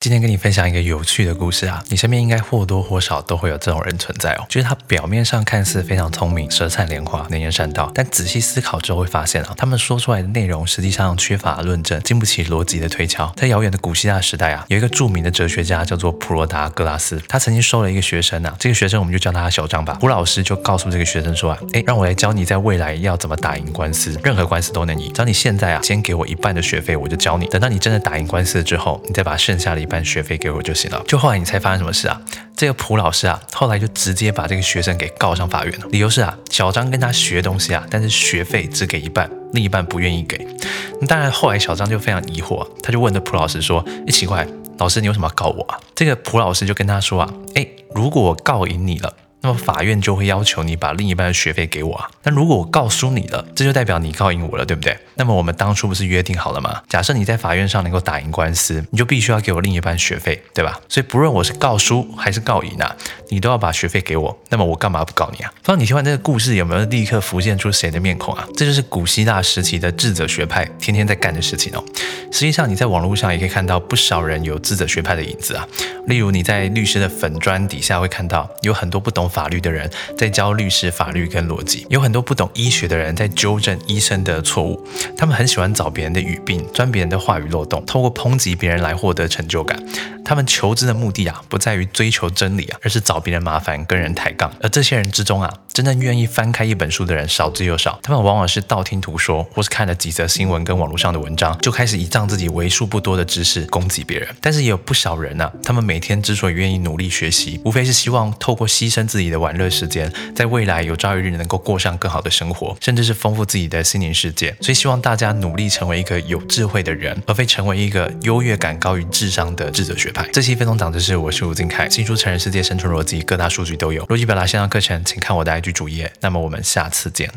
今天跟你分享一个有趣的故事啊，你身边应该或多或少都会有这种人存在哦，就是他表面上看似非常聪明、舌灿莲花、能言善道，但仔细思考之后会发现啊，他们说出来的内容实际上缺乏论证，经不起逻辑的推敲。在遥远的古希腊时代啊，有一个著名的哲学家叫做普罗达格拉斯，他曾经收了一个学生啊，这个学生我们就叫他小张吧。胡老师就告诉这个学生说啊，哎，让我来教你在未来要怎么打赢官司，任何官司都能赢。只要你现在啊，先给我一半的学费，我就教你。等到你真的打赢官司之后，你再把剩下的半学费给我。就行了。就后来你猜发生什么事啊？这个蒲老师啊，后来就直接把这个学生给告上法院了。理由是啊，小张跟他学东西啊，但是学费只给一半，另一半不愿意给。当然，后来小张就非常疑惑，他就问这蒲老师说：“诶，奇怪，老师你为什么要告我啊？”这个蒲老师就跟他说啊：“哎，如果我告赢你了。”那么法院就会要求你把另一半的学费给我啊。那如果我告诉你了，这就代表你告赢我了，对不对？那么我们当初不是约定好了吗？假设你在法院上能够打赢官司，你就必须要给我另一半学费，对吧？所以不论我是告输还是告赢啊，你都要把学费给我。那么我干嘛不告你啊？不知道你听完这个故事有没有立刻浮现出谁的面孔啊？这就是古希腊时期的智者学派天天在干的事情哦。实际上你在网络上也可以看到不少人有智者学派的影子啊。例如你在律师的粉砖底下会看到有很多不懂法律的人在教律师法律跟逻辑，有很多不懂医学的人在纠正医生的错误。他们很喜欢找别人的语病，钻别人的话语漏洞，透过抨击别人来获得成就感。他们求知的目的啊，不在于追求真理啊，而是找别人麻烦，跟人抬杠。而这些人之中啊，真正愿意翻开一本书的人少之又少。他们往往是道听途说，或是看了几则新闻跟网络上的文章，就开始倚仗自己为数不多的知识攻击别人。但是也有不少人呢，他们每天之所以愿意努力学习，无非是希望透过牺牲自己的玩乐时间，在未来有朝一日能够过上更好的生活，甚至是丰富自己的心灵世界。所以希望大家努力成为一个有智慧的人，而非成为一个优越感高于智商的智者学派。这期分钟长知识，我是吴金凯。新书《成人世界生存逻辑》，各大数据都有。逻辑表达线上课程，请看我的剧主页。那么我们下次见。